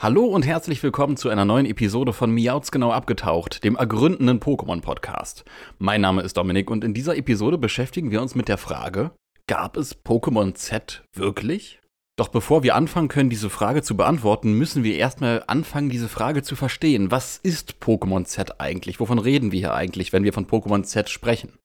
Hallo und herzlich willkommen zu einer neuen Episode von Miauts genau abgetaucht, dem ergründenden Pokémon-Podcast. Mein Name ist Dominik und in dieser Episode beschäftigen wir uns mit der Frage, gab es Pokémon Z wirklich? Doch bevor wir anfangen können, diese Frage zu beantworten, müssen wir erstmal anfangen, diese Frage zu verstehen. Was ist Pokémon Z eigentlich? Wovon reden wir hier eigentlich, wenn wir von Pokémon Z sprechen?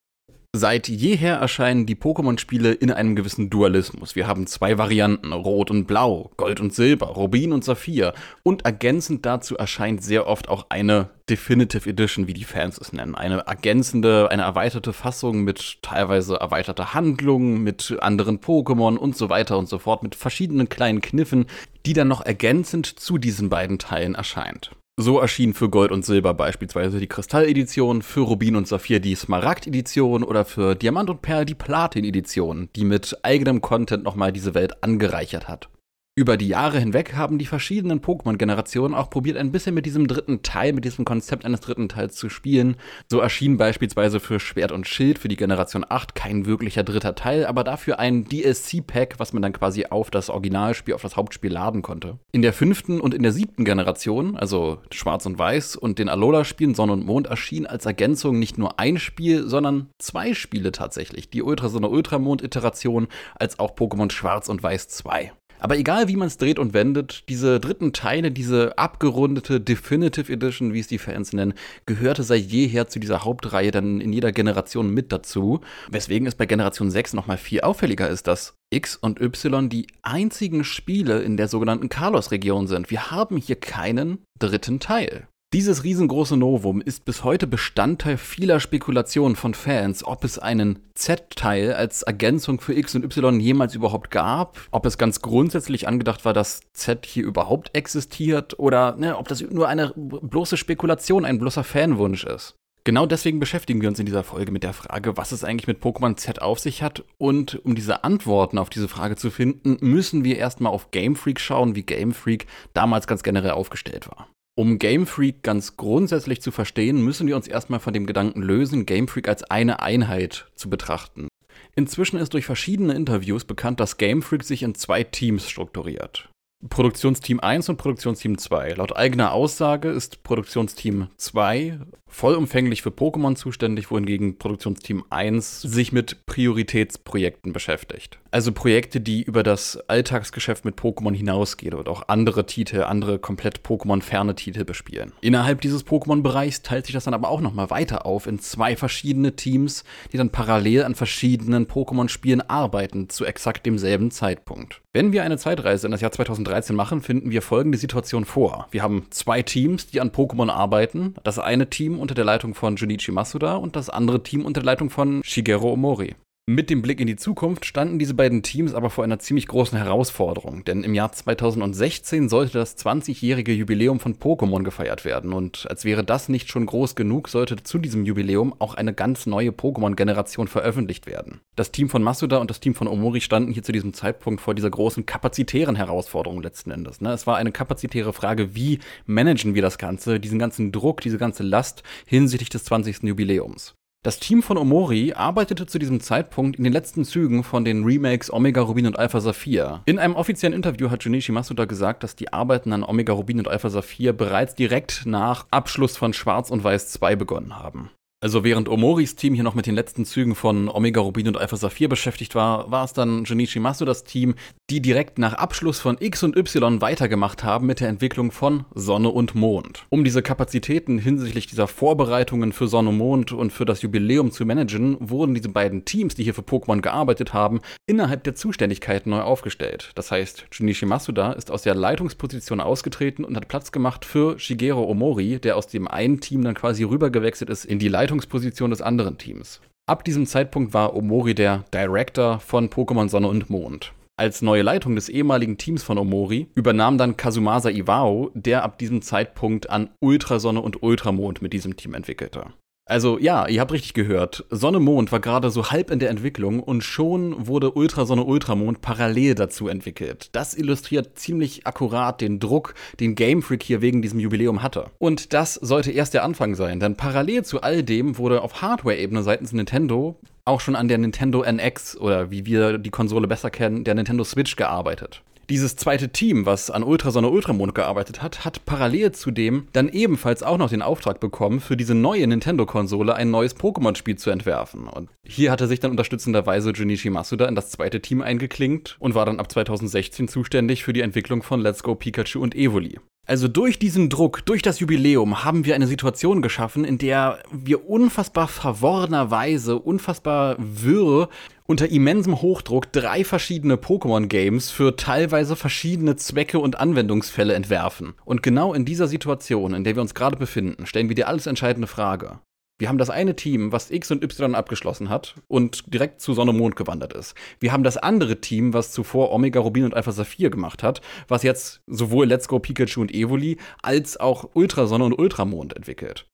Seit jeher erscheinen die Pokémon-Spiele in einem gewissen Dualismus. Wir haben zwei Varianten, Rot und Blau, Gold und Silber, Rubin und Saphir. Und ergänzend dazu erscheint sehr oft auch eine Definitive Edition, wie die Fans es nennen. Eine ergänzende, eine erweiterte Fassung mit teilweise erweiterter Handlung, mit anderen Pokémon und so weiter und so fort, mit verschiedenen kleinen Kniffen, die dann noch ergänzend zu diesen beiden Teilen erscheint. So erschien für Gold und Silber beispielsweise die Kristall-Edition, für Rubin und Saphir die Smaragd-Edition oder für Diamant und Perl die Platin-Edition, die mit eigenem Content nochmal diese Welt angereichert hat. Über die Jahre hinweg haben die verschiedenen Pokémon-Generationen auch probiert, ein bisschen mit diesem dritten Teil, mit diesem Konzept eines dritten Teils zu spielen. So erschien beispielsweise für Schwert und Schild für die Generation 8 kein wirklicher dritter Teil, aber dafür ein DLC-Pack, was man dann quasi auf das Originalspiel, auf das Hauptspiel laden konnte. In der fünften und in der siebten Generation, also Schwarz und Weiß und den Alola-Spielen Sonne und Mond, erschien als Ergänzung nicht nur ein Spiel, sondern zwei Spiele tatsächlich. Die Ultrasonne-Ultramond-Iteration als auch Pokémon Schwarz und Weiß 2. Aber egal wie man es dreht und wendet, diese dritten Teile, diese abgerundete Definitive Edition, wie es die Fans nennen, gehörte seit jeher zu dieser Hauptreihe dann in jeder Generation mit dazu. Weswegen es bei Generation 6 nochmal viel auffälliger ist, dass X und Y die einzigen Spiele in der sogenannten Carlos-Region sind. Wir haben hier keinen dritten Teil. Dieses riesengroße Novum ist bis heute Bestandteil vieler Spekulationen von Fans, ob es einen Z-Teil als Ergänzung für X und Y jemals überhaupt gab, ob es ganz grundsätzlich angedacht war, dass Z hier überhaupt existiert oder ne, ob das nur eine bloße Spekulation, ein bloßer Fanwunsch ist. Genau deswegen beschäftigen wir uns in dieser Folge mit der Frage, was es eigentlich mit Pokémon Z auf sich hat. Und um diese Antworten auf diese Frage zu finden, müssen wir erstmal auf Game Freak schauen, wie Game Freak damals ganz generell aufgestellt war. Um Game Freak ganz grundsätzlich zu verstehen, müssen wir uns erstmal von dem Gedanken lösen, Game Freak als eine Einheit zu betrachten. Inzwischen ist durch verschiedene Interviews bekannt, dass Game Freak sich in zwei Teams strukturiert. Produktionsteam 1 und Produktionsteam 2. Laut eigener Aussage ist Produktionsteam 2 vollumfänglich für Pokémon zuständig, wohingegen Produktionsteam 1 sich mit Prioritätsprojekten beschäftigt. Also Projekte, die über das Alltagsgeschäft mit Pokémon hinausgehen und auch andere Titel, andere komplett Pokémon-ferne Titel bespielen. Innerhalb dieses Pokémon-Bereichs teilt sich das dann aber auch nochmal weiter auf in zwei verschiedene Teams, die dann parallel an verschiedenen Pokémon-Spielen arbeiten, zu exakt demselben Zeitpunkt. Wenn wir eine Zeitreise in das Jahr 2013 machen, finden wir folgende Situation vor. Wir haben zwei Teams, die an Pokémon arbeiten. Das eine Team unter der Leitung von Junichi Masuda und das andere Team unter der Leitung von Shigeru Omori. Mit dem Blick in die Zukunft standen diese beiden Teams aber vor einer ziemlich großen Herausforderung, denn im Jahr 2016 sollte das 20-jährige Jubiläum von Pokémon gefeiert werden und als wäre das nicht schon groß genug, sollte zu diesem Jubiläum auch eine ganz neue Pokémon-Generation veröffentlicht werden. Das Team von Masuda und das Team von Omori standen hier zu diesem Zeitpunkt vor dieser großen kapazitären Herausforderung letzten Endes. Ne? Es war eine kapazitäre Frage, wie managen wir das Ganze, diesen ganzen Druck, diese ganze Last hinsichtlich des 20. Jubiläums. Das Team von Omori arbeitete zu diesem Zeitpunkt in den letzten Zügen von den Remakes Omega Rubin und Alpha Saphir. In einem offiziellen Interview hat Junichi Masuda gesagt, dass die Arbeiten an Omega Rubin und Alpha Saphir bereits direkt nach Abschluss von Schwarz und Weiß 2 begonnen haben. Also während Omoris Team hier noch mit den letzten Zügen von Omega Rubin und Alpha Saphir beschäftigt war, war es dann Junichi Masu das Team, die direkt nach Abschluss von X und Y weitergemacht haben mit der Entwicklung von Sonne und Mond. Um diese Kapazitäten hinsichtlich dieser Vorbereitungen für Sonne und Mond und für das Jubiläum zu managen, wurden diese beiden Teams, die hier für Pokémon gearbeitet haben, innerhalb der Zuständigkeiten neu aufgestellt. Das heißt, Junichi Masuda ist aus der Leitungsposition ausgetreten und hat Platz gemacht für Shigeru Omori, der aus dem einen Team dann quasi rübergewechselt ist in die Leitung Leitungsposition des anderen Teams. Ab diesem Zeitpunkt war Omori der Director von Pokémon Sonne und Mond. Als neue Leitung des ehemaligen Teams von Omori übernahm dann Kazumasa Iwao, der ab diesem Zeitpunkt an Ultrasonne und Ultramond mit diesem Team entwickelte. Also ja, ihr habt richtig gehört. Sonne Mond war gerade so halb in der Entwicklung und schon wurde Ultrasonne Ultramond parallel dazu entwickelt. Das illustriert ziemlich akkurat den Druck, den Game Freak hier wegen diesem Jubiläum hatte. Und das sollte erst der Anfang sein, denn parallel zu all dem wurde auf Hardware-Ebene seitens Nintendo auch schon an der Nintendo NX oder wie wir die Konsole besser kennen, der Nintendo Switch gearbeitet. Dieses zweite Team, was an Ultrasonne Ultramond gearbeitet hat, hat parallel zudem dann ebenfalls auch noch den Auftrag bekommen, für diese neue Nintendo-Konsole ein neues Pokémon-Spiel zu entwerfen. Und hier hatte sich dann unterstützenderweise Junichi Masuda in das zweite Team eingeklinkt und war dann ab 2016 zuständig für die Entwicklung von Let's Go Pikachu und Evoli. Also durch diesen Druck, durch das Jubiläum haben wir eine Situation geschaffen, in der wir unfassbar verworrenerweise, unfassbar wirr unter immensem Hochdruck drei verschiedene Pokémon-Games für teilweise verschiedene Zwecke und Anwendungsfälle entwerfen. Und genau in dieser Situation, in der wir uns gerade befinden, stellen wir die alles entscheidende Frage. Wir haben das eine Team, was X und Y abgeschlossen hat und direkt zu Sonne Mond gewandert ist. Wir haben das andere Team, was zuvor Omega Rubin und Alpha Saphir gemacht hat, was jetzt sowohl Let's Go Pikachu und Evoli als auch Ultrasonne und Ultramond entwickelt.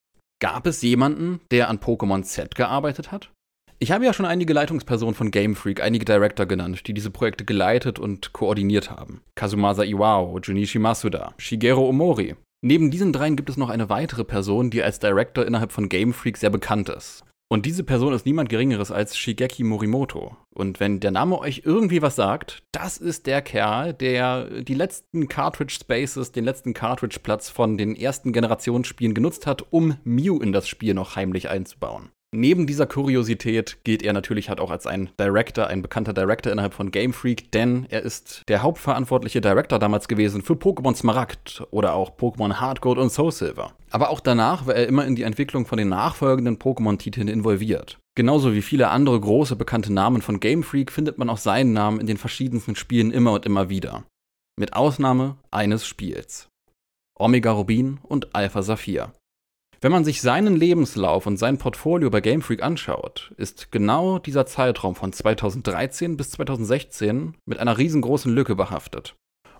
Gab es jemanden, der an Pokémon Z gearbeitet hat? Ich habe ja schon einige Leitungspersonen von Game Freak, einige Director genannt, die diese Projekte geleitet und koordiniert haben. Kazumasa Iwao, Junichi Masuda, Shigeru Omori, Neben diesen dreien gibt es noch eine weitere Person, die als Director innerhalb von Game Freak sehr bekannt ist. Und diese Person ist niemand Geringeres als Shigeki Morimoto. Und wenn der Name euch irgendwie was sagt, das ist der Kerl, der die letzten Cartridge Spaces, den letzten Cartridge Platz von den ersten Generationsspielen genutzt hat, um Mew in das Spiel noch heimlich einzubauen. Neben dieser Kuriosität gilt er natürlich halt auch als ein Director, ein bekannter Director innerhalb von Game Freak, denn er ist der hauptverantwortliche Director damals gewesen für Pokémon Smaragd oder auch Pokémon Hard Gold und Soul Silver. Aber auch danach war er immer in die Entwicklung von den nachfolgenden Pokémon-Titeln involviert. Genauso wie viele andere große bekannte Namen von Game Freak findet man auch seinen Namen in den verschiedensten Spielen immer und immer wieder. Mit Ausnahme eines Spiels. Omega Rubin und Alpha Saphir. Wenn man sich seinen Lebenslauf und sein Portfolio bei Game Freak anschaut, ist genau dieser Zeitraum von 2013 bis 2016 mit einer riesengroßen Lücke behaftet.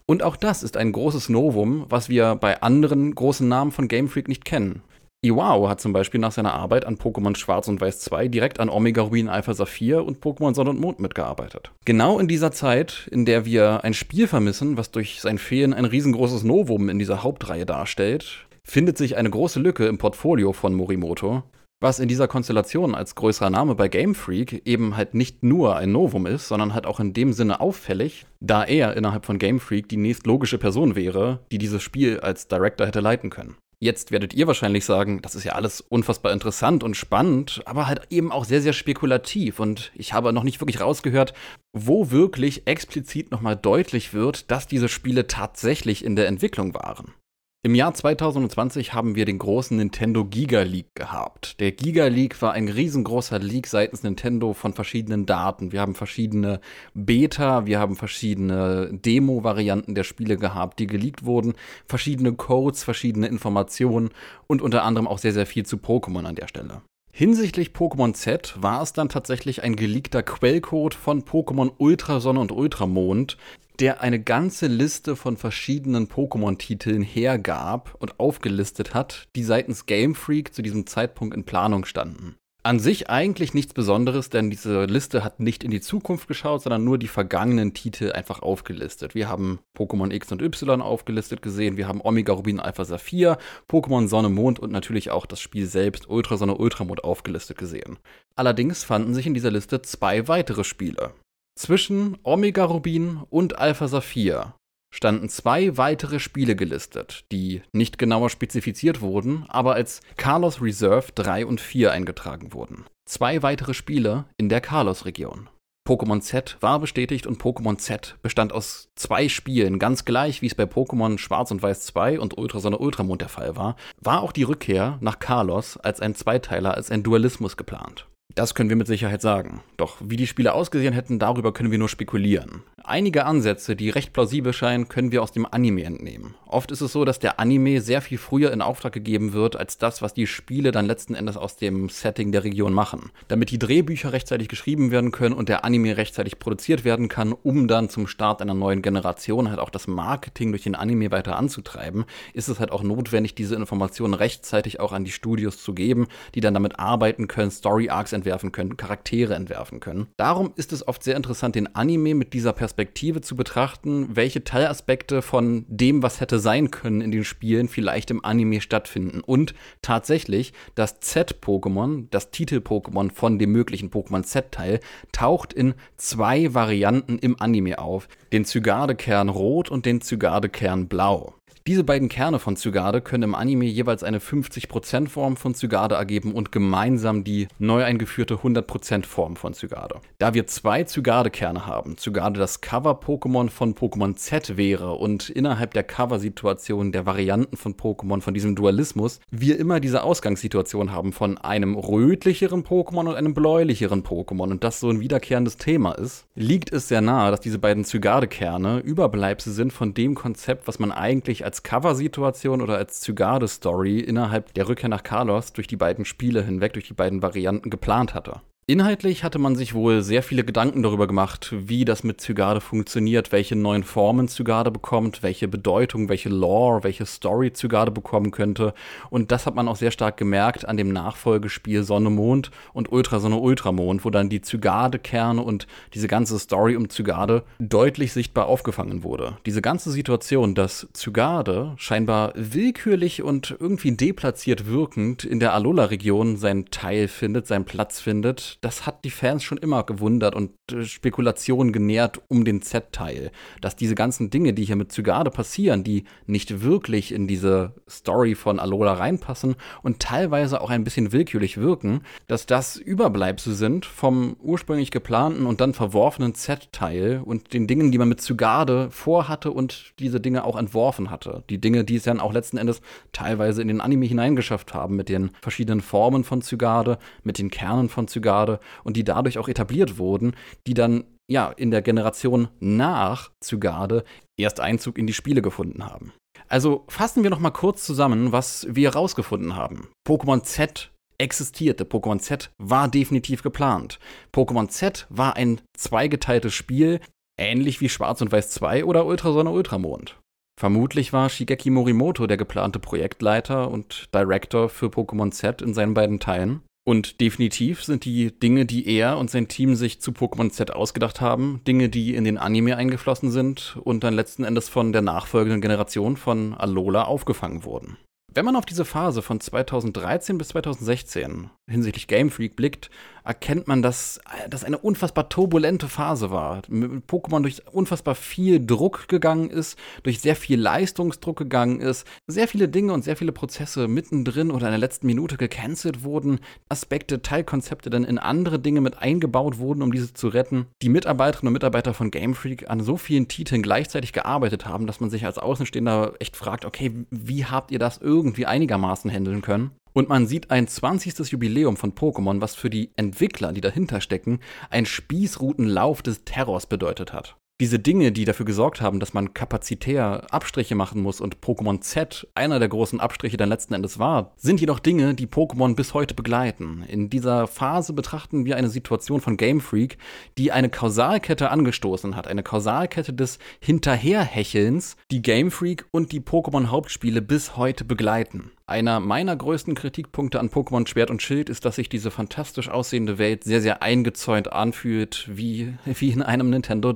Und auch das ist ein großes Novum, was wir bei anderen großen Namen von Game Freak nicht kennen. Iwao hat zum Beispiel nach seiner Arbeit an Pokémon Schwarz und Weiß 2 direkt an Omega Ruin Alpha Saphir und Pokémon Sonne und Mond mitgearbeitet. Genau in dieser Zeit, in der wir ein Spiel vermissen, was durch sein Fehlen ein riesengroßes Novum in dieser Hauptreihe darstellt, findet sich eine große Lücke im Portfolio von Morimoto, was in dieser Konstellation als größerer Name bei Game Freak eben halt nicht nur ein Novum ist, sondern halt auch in dem Sinne auffällig, da er innerhalb von Game Freak die nächstlogische Person wäre, die dieses Spiel als Director hätte leiten können. Jetzt werdet ihr wahrscheinlich sagen, das ist ja alles unfassbar interessant und spannend, aber halt eben auch sehr, sehr spekulativ. Und ich habe noch nicht wirklich rausgehört, wo wirklich explizit nochmal deutlich wird, dass diese Spiele tatsächlich in der Entwicklung waren. Im Jahr 2020 haben wir den großen Nintendo Giga League gehabt. Der Giga League war ein riesengroßer League seitens Nintendo von verschiedenen Daten. Wir haben verschiedene Beta, wir haben verschiedene Demo-Varianten der Spiele gehabt, die geleakt wurden, verschiedene Codes, verschiedene Informationen und unter anderem auch sehr, sehr viel zu Pokémon an der Stelle. Hinsichtlich Pokémon Z war es dann tatsächlich ein geleakter Quellcode von Pokémon Ultrasonne und Ultramond, der eine ganze Liste von verschiedenen Pokémon-Titeln hergab und aufgelistet hat, die seitens Game Freak zu diesem Zeitpunkt in Planung standen. An sich eigentlich nichts Besonderes, denn diese Liste hat nicht in die Zukunft geschaut, sondern nur die vergangenen Titel einfach aufgelistet. Wir haben Pokémon X und Y aufgelistet gesehen, wir haben Omega Rubin Alpha Saphir, Pokémon Sonne Mond und natürlich auch das Spiel selbst Ultra Sonne Ultramond aufgelistet gesehen. Allerdings fanden sich in dieser Liste zwei weitere Spiele. Zwischen Omega Rubin und Alpha Saphir standen zwei weitere Spiele gelistet, die nicht genauer spezifiziert wurden, aber als Carlos Reserve 3 und 4 eingetragen wurden. Zwei weitere Spiele in der Carlos-Region. Pokémon Z war bestätigt und Pokémon Z bestand aus zwei Spielen, ganz gleich wie es bei Pokémon Schwarz und Weiß 2 und Ultrasonne Ultramond der Fall war, war auch die Rückkehr nach Carlos als ein Zweiteiler, als ein Dualismus geplant. Das können wir mit Sicherheit sagen. Doch wie die Spiele ausgesehen hätten, darüber können wir nur spekulieren. Einige Ansätze, die recht plausibel scheinen, können wir aus dem Anime entnehmen. Oft ist es so, dass der Anime sehr viel früher in Auftrag gegeben wird, als das, was die Spiele dann letzten Endes aus dem Setting der Region machen. Damit die Drehbücher rechtzeitig geschrieben werden können und der Anime rechtzeitig produziert werden kann, um dann zum Start einer neuen Generation halt auch das Marketing durch den Anime weiter anzutreiben, ist es halt auch notwendig, diese Informationen rechtzeitig auch an die Studios zu geben, die dann damit arbeiten können, Story Arcs entwickeln entwerfen können, Charaktere entwerfen können. Darum ist es oft sehr interessant, den Anime mit dieser Perspektive zu betrachten, welche Teilaspekte von dem, was hätte sein können in den Spielen, vielleicht im Anime stattfinden. Und tatsächlich, das Z-Pokémon, das Titel-Pokémon von dem möglichen Pokémon Z-Teil, taucht in zwei Varianten im Anime auf. Den Zygarde-Kern Rot und den Zygarde-Kern Blau. Diese beiden Kerne von Zygarde können im Anime jeweils eine 50% Form von Zygarde ergeben und gemeinsam die neu eingeführte 100% Form von Zygarde. Da wir zwei Zygarde-Kerne haben, Zygarde das Cover-Pokémon von Pokémon Z wäre und innerhalb der Cover-Situation der Varianten von Pokémon, von diesem Dualismus, wir immer diese Ausgangssituation haben von einem rötlicheren Pokémon und einem bläulicheren Pokémon und das so ein wiederkehrendes Thema ist, liegt es sehr nahe, dass diese beiden Zygarde-Kerne Überbleibsel sind von dem Konzept, was man eigentlich als Cover-Situation oder als Zygarde-Story innerhalb der Rückkehr nach Carlos durch die beiden Spiele hinweg, durch die beiden Varianten geplant hatte. Inhaltlich hatte man sich wohl sehr viele Gedanken darüber gemacht, wie das mit Zygarde funktioniert, welche neuen Formen Zygarde bekommt, welche Bedeutung, welche Lore, welche Story Zygarde bekommen könnte. Und das hat man auch sehr stark gemerkt an dem Nachfolgespiel Sonne Mond und Ultrasonne Ultramond, wo dann die Zygarde-Kerne und diese ganze Story um Zygarde deutlich sichtbar aufgefangen wurde. Diese ganze Situation, dass Zygarde scheinbar willkürlich und irgendwie deplatziert wirkend in der Alola-Region seinen Teil findet, seinen Platz findet, das hat die Fans schon immer gewundert und äh, Spekulationen genährt um den Z-Teil. Dass diese ganzen Dinge, die hier mit Zygarde passieren, die nicht wirklich in diese Story von Alola reinpassen und teilweise auch ein bisschen willkürlich wirken, dass das Überbleibsel sind vom ursprünglich geplanten und dann verworfenen Z-Teil und den Dingen, die man mit Zygarde vorhatte und diese Dinge auch entworfen hatte. Die Dinge, die es dann auch letzten Endes teilweise in den Anime hineingeschafft haben, mit den verschiedenen Formen von Zygarde, mit den Kernen von Zygarde gerade und die dadurch auch etabliert wurden, die dann ja in der Generation nach Zygarde erst Einzug in die Spiele gefunden haben. Also fassen wir noch mal kurz zusammen, was wir herausgefunden haben. Pokémon Z existierte. Pokémon Z war definitiv geplant. Pokémon Z war ein zweigeteiltes Spiel, ähnlich wie Schwarz und Weiß 2 oder Ultrasonne Ultramond. Vermutlich war Shigeki Morimoto der geplante Projektleiter und Director für Pokémon Z in seinen beiden Teilen. Und definitiv sind die Dinge, die er und sein Team sich zu Pokémon Z ausgedacht haben, Dinge, die in den Anime eingeflossen sind und dann letzten Endes von der nachfolgenden Generation von Alola aufgefangen wurden. Wenn man auf diese Phase von 2013 bis 2016 hinsichtlich Game Freak blickt, erkennt man, dass das eine unfassbar turbulente Phase war. Mit Pokémon durch unfassbar viel Druck gegangen ist, durch sehr viel Leistungsdruck gegangen ist, sehr viele Dinge und sehr viele Prozesse mittendrin oder in der letzten Minute gecancelt wurden, Aspekte, Teilkonzepte dann in andere Dinge mit eingebaut wurden, um diese zu retten. Die Mitarbeiterinnen und Mitarbeiter von Game Freak an so vielen Titeln gleichzeitig gearbeitet haben, dass man sich als Außenstehender echt fragt, okay, wie habt ihr das irgendwie einigermaßen handeln können? Und man sieht ein 20. Jubiläum von Pokémon, was für die Entwickler, die dahinter stecken, ein Spießrutenlauf des Terrors bedeutet hat diese Dinge, die dafür gesorgt haben, dass man kapazitär Abstriche machen muss und Pokémon Z einer der großen Abstriche dann letzten Endes war, sind jedoch Dinge, die Pokémon bis heute begleiten. In dieser Phase betrachten wir eine Situation von Game Freak, die eine Kausalkette angestoßen hat, eine Kausalkette des Hinterherhechelns, die Game Freak und die Pokémon Hauptspiele bis heute begleiten. Einer meiner größten Kritikpunkte an Pokémon Schwert und Schild ist, dass sich diese fantastisch aussehende Welt sehr, sehr eingezäunt anfühlt, wie, wie in einem Nintendo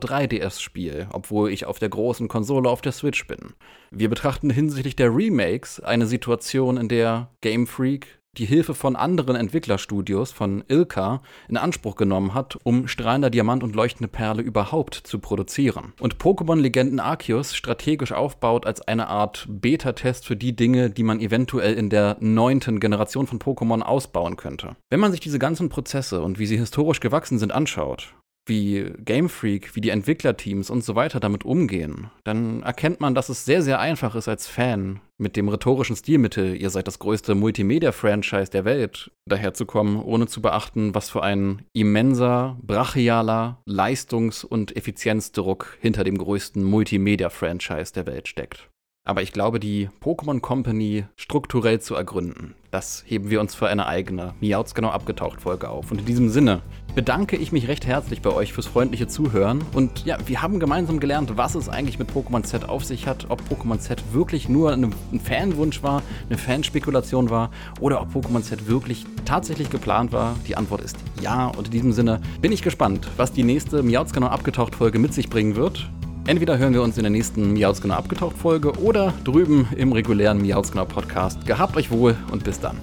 3DS-Spiel, obwohl ich auf der großen Konsole auf der Switch bin. Wir betrachten hinsichtlich der Remakes eine Situation, in der Game Freak die Hilfe von anderen Entwicklerstudios, von Ilka, in Anspruch genommen hat, um strahlender Diamant und leuchtende Perle überhaupt zu produzieren. Und Pokémon-Legenden Arceus strategisch aufbaut als eine Art Beta-Test für die Dinge, die man eventuell in der neunten Generation von Pokémon ausbauen könnte. Wenn man sich diese ganzen Prozesse und wie sie historisch gewachsen sind anschaut, wie Game Freak, wie die Entwicklerteams und so weiter damit umgehen, dann erkennt man, dass es sehr, sehr einfach ist als Fan mit dem rhetorischen Stilmittel, ihr seid das größte Multimedia-Franchise der Welt, daherzukommen, ohne zu beachten, was für ein immenser, brachialer Leistungs- und Effizienzdruck hinter dem größten Multimedia-Franchise der Welt steckt. Aber ich glaube, die Pokémon Company strukturell zu ergründen, das heben wir uns für eine eigene Miauts genau abgetaucht Folge auf. Und in diesem Sinne, bedanke ich mich recht herzlich bei euch fürs freundliche Zuhören. Und ja, wir haben gemeinsam gelernt, was es eigentlich mit Pokémon Z auf sich hat, ob Pokémon Z wirklich nur ein Fanwunsch war, eine Fanspekulation war oder ob Pokémon Z wirklich tatsächlich geplant war. Die Antwort ist ja. Und in diesem Sinne bin ich gespannt, was die nächste Miauzkanal abgetaucht Folge mit sich bringen wird. Entweder hören wir uns in der nächsten Miauzgenau abgetaucht Folge oder drüben im regulären Miauzgenau Podcast. Gehabt euch wohl und bis dann.